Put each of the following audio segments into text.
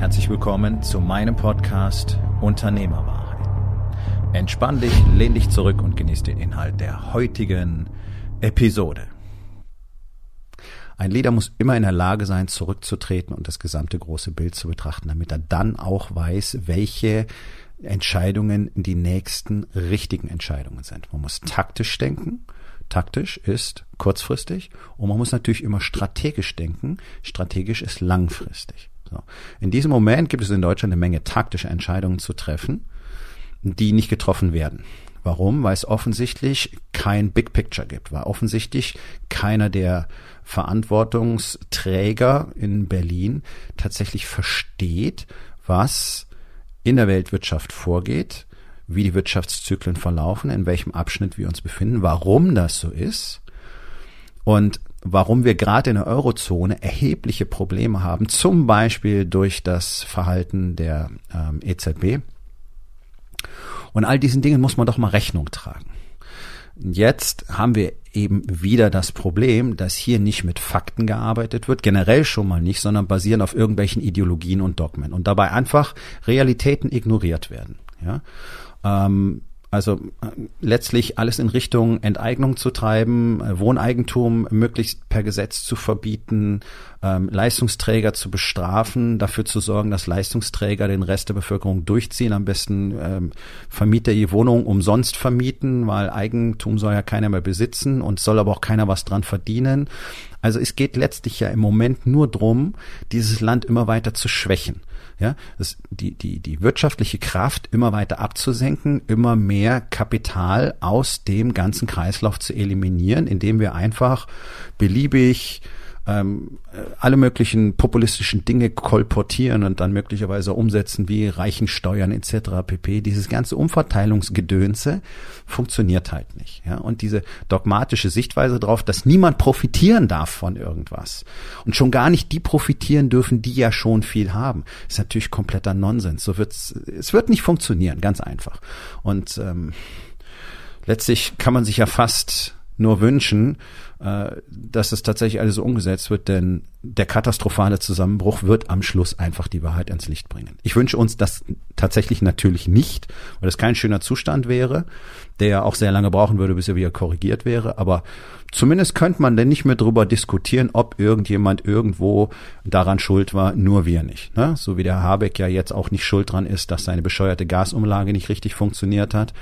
Herzlich willkommen zu meinem Podcast Unternehmerwahrheit. Entspann dich, lehn dich zurück und genieß den Inhalt der heutigen Episode. Ein Leader muss immer in der Lage sein, zurückzutreten und das gesamte große Bild zu betrachten, damit er dann auch weiß, welche Entscheidungen die nächsten richtigen Entscheidungen sind. Man muss taktisch denken. Taktisch ist kurzfristig und man muss natürlich immer strategisch denken. Strategisch ist langfristig. So. In diesem Moment gibt es in Deutschland eine Menge taktische Entscheidungen zu treffen, die nicht getroffen werden. Warum? Weil es offensichtlich kein Big Picture gibt, weil offensichtlich keiner der Verantwortungsträger in Berlin tatsächlich versteht, was in der Weltwirtschaft vorgeht, wie die Wirtschaftszyklen verlaufen, in welchem Abschnitt wir uns befinden, warum das so ist. Und warum wir gerade in der Eurozone erhebliche Probleme haben, zum Beispiel durch das Verhalten der ähm, EZB. Und all diesen Dingen muss man doch mal Rechnung tragen. Jetzt haben wir eben wieder das Problem, dass hier nicht mit Fakten gearbeitet wird, generell schon mal nicht, sondern basieren auf irgendwelchen Ideologien und Dogmen und dabei einfach Realitäten ignoriert werden. Ja? Ähm, also äh, letztlich alles in Richtung Enteignung zu treiben, äh, Wohneigentum möglichst per Gesetz zu verbieten, ähm, Leistungsträger zu bestrafen, dafür zu sorgen, dass Leistungsträger den Rest der Bevölkerung durchziehen, am besten ähm, Vermieter die Wohnung umsonst vermieten, weil Eigentum soll ja keiner mehr besitzen und soll aber auch keiner was dran verdienen. Also es geht letztlich ja im Moment nur drum, dieses Land immer weiter zu schwächen ja, das, die, die, die wirtschaftliche Kraft immer weiter abzusenken, immer mehr Kapital aus dem ganzen Kreislauf zu eliminieren, indem wir einfach beliebig ähm, alle möglichen populistischen Dinge kolportieren und dann möglicherweise umsetzen wie Reichensteuern etc. pp. Dieses ganze Umverteilungsgedönse funktioniert halt nicht. Ja? Und diese dogmatische Sichtweise darauf, dass niemand profitieren darf von irgendwas und schon gar nicht die profitieren dürfen, die ja schon viel haben, ist natürlich kompletter Nonsens. So wird's, es wird nicht funktionieren, ganz einfach. Und ähm, letztlich kann man sich ja fast nur wünschen, äh, dass es tatsächlich alles so umgesetzt wird, denn der katastrophale Zusammenbruch wird am Schluss einfach die Wahrheit ans Licht bringen. Ich wünsche uns das tatsächlich natürlich nicht, weil das kein schöner Zustand wäre, der auch sehr lange brauchen würde, bis er wieder korrigiert wäre. Aber zumindest könnte man denn nicht mehr drüber diskutieren, ob irgendjemand irgendwo daran schuld war, nur wir nicht. Ne? So wie der Habeck ja jetzt auch nicht schuld dran ist, dass seine bescheuerte Gasumlage nicht richtig funktioniert hat.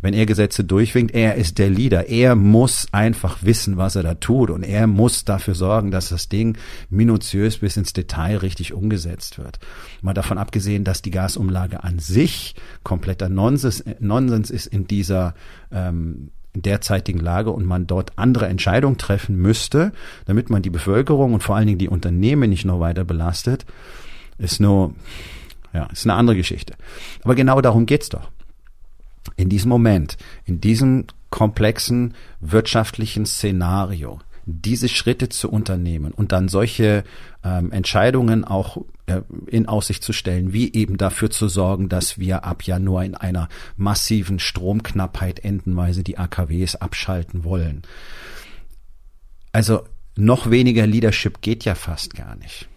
Wenn er Gesetze durchwinkt, er ist der Leader. Er muss einfach wissen, was er da tut und er muss dafür sorgen, dass das Ding minutiös bis ins Detail richtig umgesetzt wird. Mal davon abgesehen, dass die Gasumlage an sich kompletter Nonsens, Nonsens ist in dieser ähm, derzeitigen Lage und man dort andere Entscheidungen treffen müsste, damit man die Bevölkerung und vor allen Dingen die Unternehmen nicht noch weiter belastet, ist nur, ja, ist eine andere Geschichte. Aber genau darum geht's doch. In diesem Moment, in diesem komplexen wirtschaftlichen Szenario diese Schritte zu unternehmen und dann solche ähm, Entscheidungen auch äh, in Aussicht zu stellen, wie eben dafür zu sorgen, dass wir ab Januar in einer massiven Stromknappheit endenweise die AKWs abschalten wollen. Also noch weniger Leadership geht ja fast gar nicht.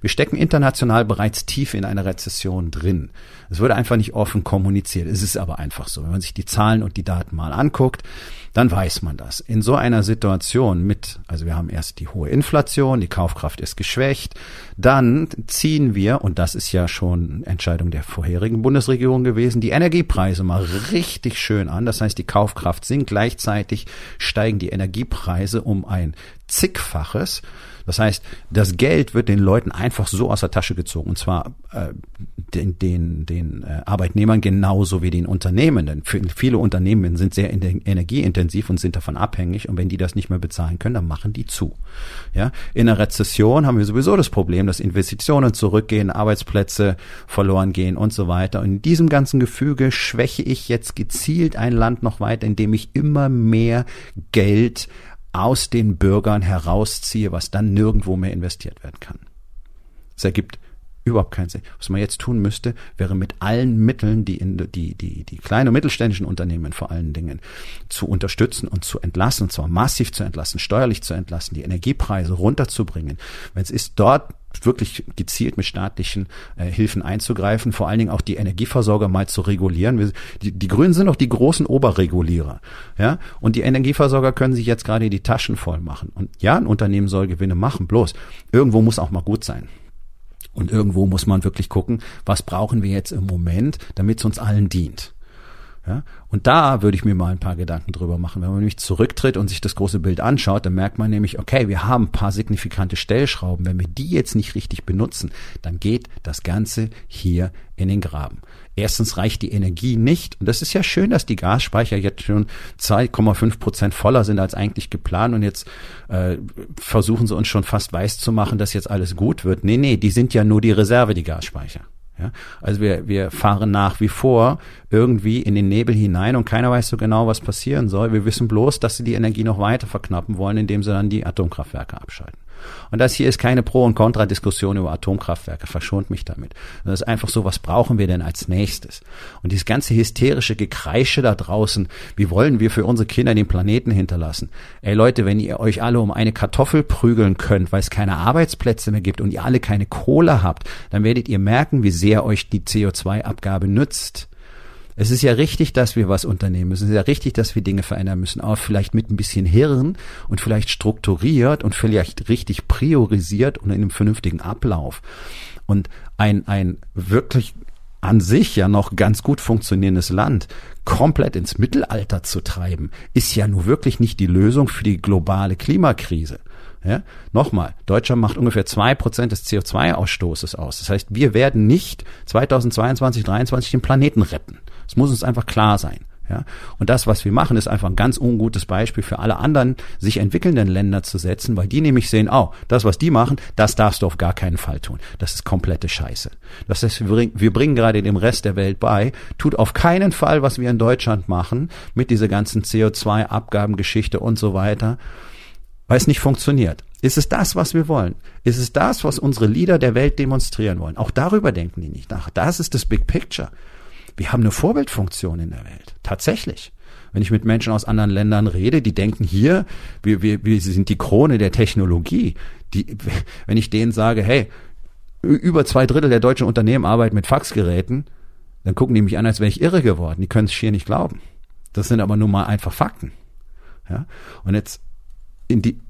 Wir stecken international bereits tief in einer Rezession drin. Es wurde einfach nicht offen kommuniziert. Es ist aber einfach so. Wenn man sich die Zahlen und die Daten mal anguckt, dann weiß man das. In so einer Situation mit, also wir haben erst die hohe Inflation, die Kaufkraft ist geschwächt, dann ziehen wir, und das ist ja schon Entscheidung der vorherigen Bundesregierung gewesen, die Energiepreise mal richtig schön an. Das heißt, die Kaufkraft sinkt, gleichzeitig steigen die Energiepreise um ein zigfaches. Das heißt, das Geld wird den Leuten einfach so aus der Tasche gezogen und zwar äh, den, den, den äh, Arbeitnehmern genauso wie den Unternehmen. Denn viele Unternehmen sind sehr energieintensiv und sind davon abhängig. Und wenn die das nicht mehr bezahlen können, dann machen die zu. Ja, in einer Rezession haben wir sowieso das Problem, dass Investitionen zurückgehen, Arbeitsplätze verloren gehen und so weiter. Und in diesem ganzen Gefüge schwäche ich jetzt gezielt ein Land noch weiter, indem ich immer mehr Geld aus den Bürgern herausziehe, was dann nirgendwo mehr investiert werden kann. Es ergibt überhaupt keinen Sinn. Was man jetzt tun müsste, wäre mit allen Mitteln, die in die, die, die kleinen und mittelständischen Unternehmen vor allen Dingen zu unterstützen und zu entlassen, und zwar massiv zu entlassen, steuerlich zu entlassen, die Energiepreise runterzubringen. Wenn es ist, dort wirklich gezielt mit staatlichen äh, Hilfen einzugreifen, vor allen Dingen auch die Energieversorger mal zu regulieren. Wir, die, die Grünen sind doch die großen Oberregulierer, ja, und die Energieversorger können sich jetzt gerade die Taschen voll machen. Und ja, ein Unternehmen soll Gewinne machen, bloß irgendwo muss auch mal gut sein. Und irgendwo muss man wirklich gucken, was brauchen wir jetzt im Moment, damit es uns allen dient. Ja? Und da würde ich mir mal ein paar Gedanken drüber machen. Wenn man nämlich zurücktritt und sich das große Bild anschaut, dann merkt man nämlich, okay, wir haben ein paar signifikante Stellschrauben. Wenn wir die jetzt nicht richtig benutzen, dann geht das Ganze hier in den Graben. Erstens reicht die Energie nicht. Und das ist ja schön, dass die Gasspeicher jetzt schon 2,5 Prozent voller sind als eigentlich geplant. Und jetzt äh, versuchen sie uns schon fast weiß zu machen, dass jetzt alles gut wird. Nee, nee, die sind ja nur die Reserve, die Gasspeicher. Ja, also wir, wir fahren nach wie vor irgendwie in den Nebel hinein und keiner weiß so genau, was passieren soll. Wir wissen bloß, dass sie die Energie noch weiter verknappen wollen, indem sie dann die Atomkraftwerke abschalten. Und das hier ist keine Pro- und Kontradiskussion über Atomkraftwerke, verschont mich damit. Das ist einfach so, was brauchen wir denn als nächstes? Und dieses ganze hysterische Gekreische da draußen, wie wollen wir für unsere Kinder den Planeten hinterlassen? Ey Leute, wenn ihr euch alle um eine Kartoffel prügeln könnt, weil es keine Arbeitsplätze mehr gibt und ihr alle keine Kohle habt, dann werdet ihr merken, wie sehr euch die CO2-Abgabe nützt. Es ist ja richtig, dass wir was unternehmen müssen. Es ist ja richtig, dass wir Dinge verändern müssen. Aber vielleicht mit ein bisschen Hirn und vielleicht strukturiert und vielleicht richtig priorisiert und in einem vernünftigen Ablauf. Und ein, ein wirklich an sich ja noch ganz gut funktionierendes Land komplett ins Mittelalter zu treiben, ist ja nur wirklich nicht die Lösung für die globale Klimakrise. Ja? Nochmal, Deutschland macht ungefähr zwei Prozent des CO2-Ausstoßes aus. Das heißt, wir werden nicht 2022, 2023 den Planeten retten. Es muss uns einfach klar sein. Ja, und das, was wir machen, ist einfach ein ganz ungutes Beispiel für alle anderen sich entwickelnden Länder zu setzen, weil die nämlich sehen, oh, das, was die machen, das darfst du auf gar keinen Fall tun. Das ist komplette Scheiße. Das heißt, wir bringen, wir bringen gerade dem Rest der Welt bei, tut auf keinen Fall, was wir in Deutschland machen, mit dieser ganzen CO2-Abgabengeschichte und so weiter, weil es nicht funktioniert. Ist es das, was wir wollen? Ist es das, was unsere Leader der Welt demonstrieren wollen? Auch darüber denken die nicht nach. Das ist das Big Picture. Wir haben eine Vorbildfunktion in der Welt. Tatsächlich. Wenn ich mit Menschen aus anderen Ländern rede, die denken hier, wir, wir, wir sind die Krone der Technologie. Die, wenn ich denen sage, hey, über zwei Drittel der deutschen Unternehmen arbeiten mit Faxgeräten, dann gucken die mich an, als wäre ich irre geworden. Die können es schier nicht glauben. Das sind aber nun mal einfach Fakten. Ja? Und jetzt in die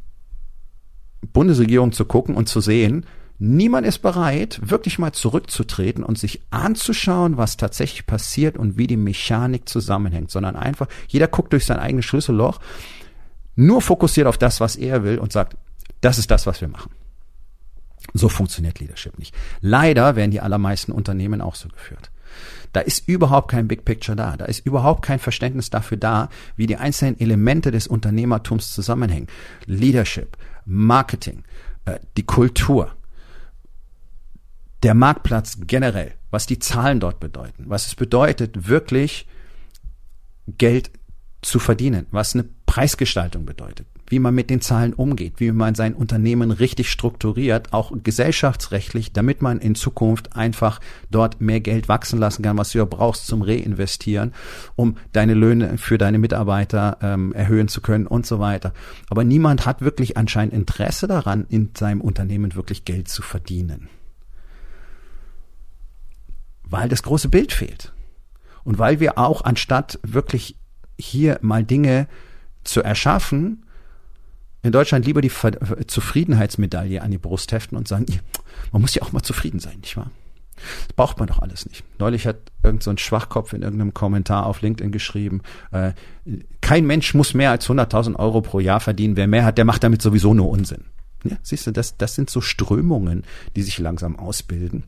Bundesregierung zu gucken und zu sehen, Niemand ist bereit, wirklich mal zurückzutreten und sich anzuschauen, was tatsächlich passiert und wie die Mechanik zusammenhängt, sondern einfach, jeder guckt durch sein eigenes Schlüsselloch, nur fokussiert auf das, was er will und sagt, das ist das, was wir machen. So funktioniert Leadership nicht. Leider werden die allermeisten Unternehmen auch so geführt. Da ist überhaupt kein Big Picture da. Da ist überhaupt kein Verständnis dafür da, wie die einzelnen Elemente des Unternehmertums zusammenhängen. Leadership, Marketing, äh, die Kultur, der Marktplatz generell, was die Zahlen dort bedeuten, was es bedeutet, wirklich Geld zu verdienen, was eine Preisgestaltung bedeutet, wie man mit den Zahlen umgeht, wie man sein Unternehmen richtig strukturiert, auch gesellschaftsrechtlich, damit man in Zukunft einfach dort mehr Geld wachsen lassen kann, was du ja brauchst zum Reinvestieren, um deine Löhne für deine Mitarbeiter ähm, erhöhen zu können und so weiter. Aber niemand hat wirklich anscheinend Interesse daran, in seinem Unternehmen wirklich Geld zu verdienen weil das große Bild fehlt. Und weil wir auch anstatt wirklich hier mal Dinge zu erschaffen, in Deutschland lieber die Zufriedenheitsmedaille an die Brust heften und sagen, man muss ja auch mal zufrieden sein, nicht wahr? Das braucht man doch alles nicht. Neulich hat irgend so ein Schwachkopf in irgendeinem Kommentar auf LinkedIn geschrieben, äh, kein Mensch muss mehr als 100.000 Euro pro Jahr verdienen. Wer mehr hat, der macht damit sowieso nur Unsinn. Ja, siehst du, das, das sind so Strömungen, die sich langsam ausbilden.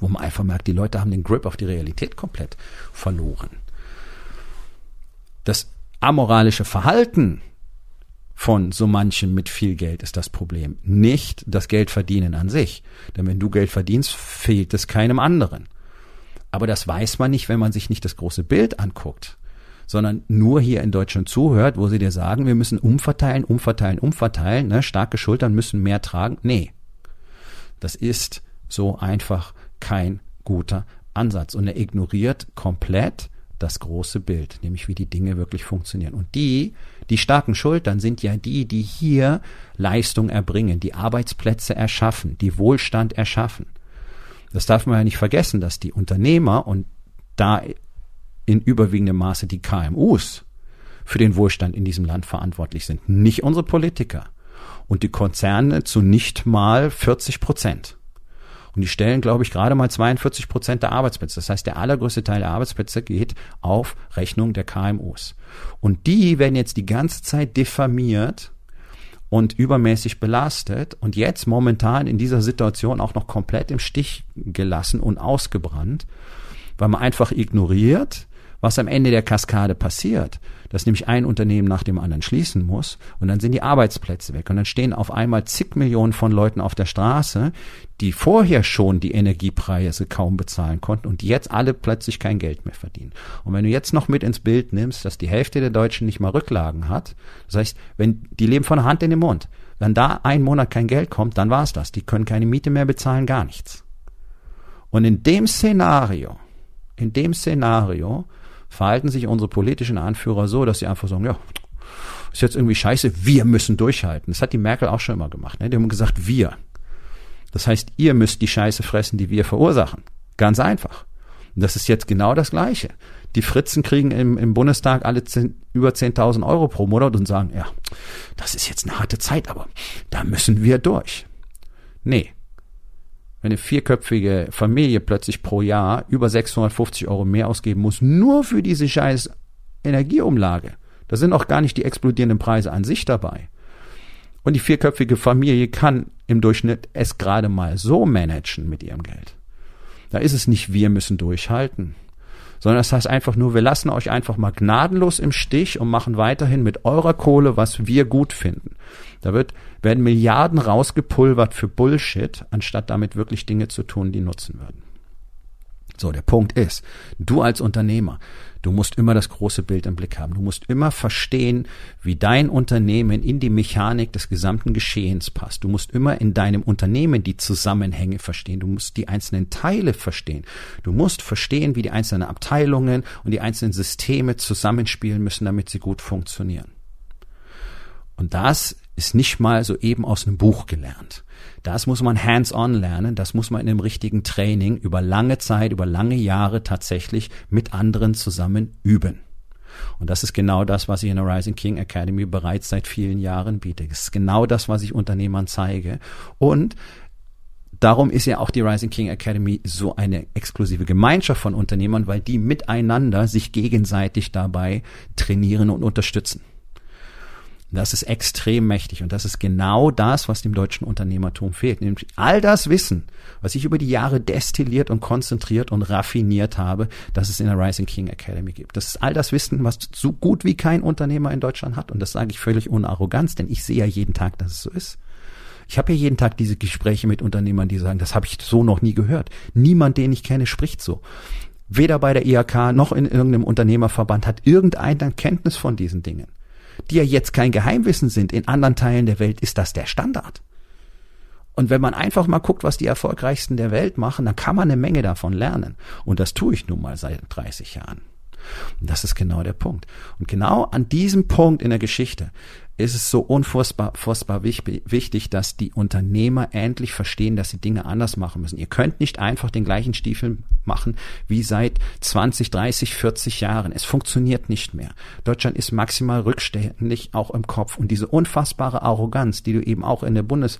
Wo man einfach merkt, die Leute haben den Grip auf die Realität komplett verloren. Das amoralische Verhalten von so manchem mit viel Geld ist das Problem. Nicht das Geldverdienen an sich. Denn wenn du Geld verdienst, fehlt es keinem anderen. Aber das weiß man nicht, wenn man sich nicht das große Bild anguckt, sondern nur hier in Deutschland zuhört, wo sie dir sagen, wir müssen umverteilen, umverteilen, umverteilen, ne? starke Schultern müssen mehr tragen. Nee, das ist so einfach kein guter Ansatz. Und er ignoriert komplett das große Bild, nämlich wie die Dinge wirklich funktionieren. Und die, die starken Schultern sind ja die, die hier Leistung erbringen, die Arbeitsplätze erschaffen, die Wohlstand erschaffen. Das darf man ja nicht vergessen, dass die Unternehmer und da in überwiegendem Maße die KMUs für den Wohlstand in diesem Land verantwortlich sind, nicht unsere Politiker und die Konzerne zu nicht mal 40 Prozent. Und die stellen, glaube ich, gerade mal 42 Prozent der Arbeitsplätze. Das heißt, der allergrößte Teil der Arbeitsplätze geht auf Rechnung der KMUs. Und die werden jetzt die ganze Zeit diffamiert und übermäßig belastet und jetzt momentan in dieser Situation auch noch komplett im Stich gelassen und ausgebrannt, weil man einfach ignoriert, was am Ende der Kaskade passiert dass nämlich ein Unternehmen nach dem anderen schließen muss und dann sind die Arbeitsplätze weg und dann stehen auf einmal zig Millionen von Leuten auf der Straße, die vorher schon die Energiepreise kaum bezahlen konnten und die jetzt alle plötzlich kein Geld mehr verdienen. Und wenn du jetzt noch mit ins Bild nimmst, dass die Hälfte der Deutschen nicht mal Rücklagen hat, das heißt, wenn die leben von der Hand in den Mund, wenn da ein Monat kein Geld kommt, dann war's das. Die können keine Miete mehr bezahlen, gar nichts. Und in dem Szenario, in dem Szenario verhalten sich unsere politischen Anführer so, dass sie einfach sagen, ja, ist jetzt irgendwie scheiße, wir müssen durchhalten. Das hat die Merkel auch schon immer gemacht. Ne? Die haben gesagt, wir. Das heißt, ihr müsst die Scheiße fressen, die wir verursachen. Ganz einfach. Und das ist jetzt genau das Gleiche. Die Fritzen kriegen im, im Bundestag alle 10, über 10.000 Euro pro Monat und sagen, ja, das ist jetzt eine harte Zeit, aber da müssen wir durch. Nee, wenn eine vierköpfige Familie plötzlich pro Jahr über 650 Euro mehr ausgeben muss, nur für diese scheiß Energieumlage. Da sind auch gar nicht die explodierenden Preise an sich dabei. Und die vierköpfige Familie kann im Durchschnitt es gerade mal so managen mit ihrem Geld. Da ist es nicht, wir müssen durchhalten sondern das heißt einfach nur, wir lassen euch einfach mal gnadenlos im Stich und machen weiterhin mit eurer Kohle, was wir gut finden. Da wird, werden Milliarden rausgepulvert für Bullshit, anstatt damit wirklich Dinge zu tun, die nutzen würden. So, der Punkt ist, du als Unternehmer, du musst immer das große Bild im Blick haben. Du musst immer verstehen, wie dein Unternehmen in die Mechanik des gesamten Geschehens passt. Du musst immer in deinem Unternehmen die Zusammenhänge verstehen. Du musst die einzelnen Teile verstehen. Du musst verstehen, wie die einzelnen Abteilungen und die einzelnen Systeme zusammenspielen müssen, damit sie gut funktionieren. Und das ist nicht mal so eben aus einem Buch gelernt. Das muss man hands-on lernen, das muss man in einem richtigen Training über lange Zeit, über lange Jahre tatsächlich mit anderen zusammen üben. Und das ist genau das, was ich in der Rising King Academy bereits seit vielen Jahren biete. Das ist genau das, was ich Unternehmern zeige. Und darum ist ja auch die Rising King Academy so eine exklusive Gemeinschaft von Unternehmern, weil die miteinander sich gegenseitig dabei trainieren und unterstützen. Das ist extrem mächtig und das ist genau das, was dem deutschen Unternehmertum fehlt. Nämlich all das Wissen, was ich über die Jahre destilliert und konzentriert und raffiniert habe, dass es in der Rising King Academy gibt. Das ist all das Wissen, was so gut wie kein Unternehmer in Deutschland hat. Und das sage ich völlig ohne Arroganz, denn ich sehe ja jeden Tag, dass es so ist. Ich habe ja jeden Tag diese Gespräche mit Unternehmern, die sagen, das habe ich so noch nie gehört. Niemand, den ich kenne, spricht so. Weder bei der IHK noch in irgendeinem Unternehmerverband hat irgendeiner Kenntnis von diesen Dingen die ja jetzt kein Geheimwissen sind. In anderen Teilen der Welt ist das der Standard. Und wenn man einfach mal guckt, was die erfolgreichsten der Welt machen, dann kann man eine Menge davon lernen. Und das tue ich nun mal seit 30 Jahren. Und das ist genau der Punkt. Und genau an diesem Punkt in der Geschichte ist es so unfassbar wichtig, dass die Unternehmer endlich verstehen, dass sie Dinge anders machen müssen. Ihr könnt nicht einfach den gleichen Stiefel machen wie seit 20, 30, 40 Jahren. Es funktioniert nicht mehr. Deutschland ist maximal rückständig, auch im Kopf. Und diese unfassbare Arroganz, die du eben auch in der Bundes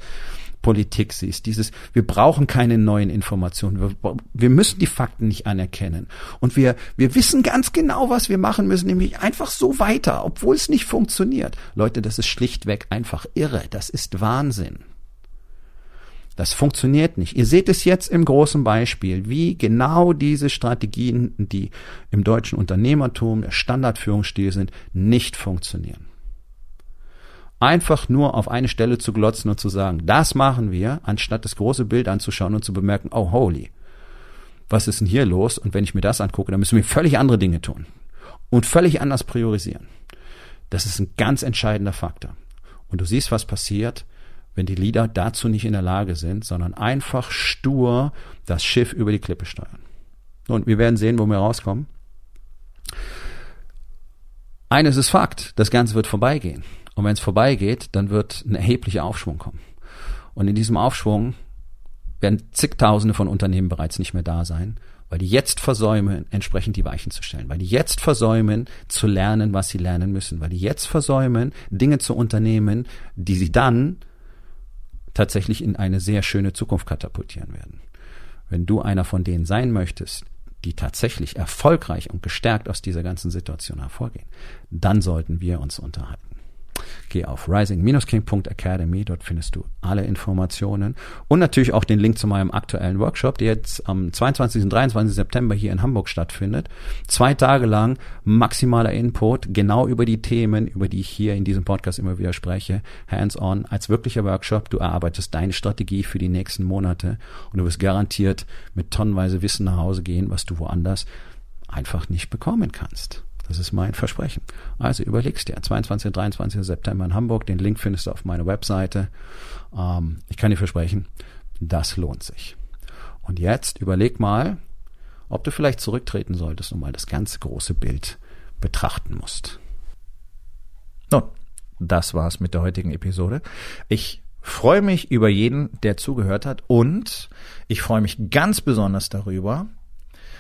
Politik siehst. Dieses, wir brauchen keine neuen Informationen. Wir, wir, müssen die Fakten nicht anerkennen. Und wir, wir wissen ganz genau, was wir machen müssen, nämlich einfach so weiter, obwohl es nicht funktioniert. Leute, das ist schlichtweg einfach irre. Das ist Wahnsinn. Das funktioniert nicht. Ihr seht es jetzt im großen Beispiel, wie genau diese Strategien, die im deutschen Unternehmertum der Standardführungsstil sind, nicht funktionieren. Einfach nur auf eine Stelle zu glotzen und zu sagen, das machen wir, anstatt das große Bild anzuschauen und zu bemerken, oh holy, was ist denn hier los? Und wenn ich mir das angucke, dann müssen wir völlig andere Dinge tun und völlig anders priorisieren. Das ist ein ganz entscheidender Faktor. Und du siehst, was passiert, wenn die Leader dazu nicht in der Lage sind, sondern einfach stur das Schiff über die Klippe steuern. Und wir werden sehen, wo wir rauskommen. Eines ist Fakt, das Ganze wird vorbeigehen. Und wenn es vorbeigeht, dann wird ein erheblicher Aufschwung kommen. Und in diesem Aufschwung werden zigtausende von Unternehmen bereits nicht mehr da sein, weil die jetzt versäumen, entsprechend die Weichen zu stellen, weil die jetzt versäumen, zu lernen, was sie lernen müssen, weil die jetzt versäumen, Dinge zu unternehmen, die sie dann tatsächlich in eine sehr schöne Zukunft katapultieren werden. Wenn du einer von denen sein möchtest, die tatsächlich erfolgreich und gestärkt aus dieser ganzen Situation hervorgehen, dann sollten wir uns unterhalten. Geh auf rising-king.academy, dort findest du alle Informationen und natürlich auch den Link zu meinem aktuellen Workshop, der jetzt am 22. und 23. September hier in Hamburg stattfindet. Zwei Tage lang maximaler Input, genau über die Themen, über die ich hier in diesem Podcast immer wieder spreche, hands-on, als wirklicher Workshop. Du erarbeitest deine Strategie für die nächsten Monate und du wirst garantiert mit tonnenweise Wissen nach Hause gehen, was du woanders einfach nicht bekommen kannst. Das ist mein Versprechen. Also überlegst dir, 22. 23. September in Hamburg, den Link findest du auf meiner Webseite. Ähm, ich kann dir versprechen, das lohnt sich. Und jetzt überleg mal, ob du vielleicht zurücktreten solltest und mal das ganze große Bild betrachten musst. Nun, das war's mit der heutigen Episode. Ich freue mich über jeden, der zugehört hat und ich freue mich ganz besonders darüber,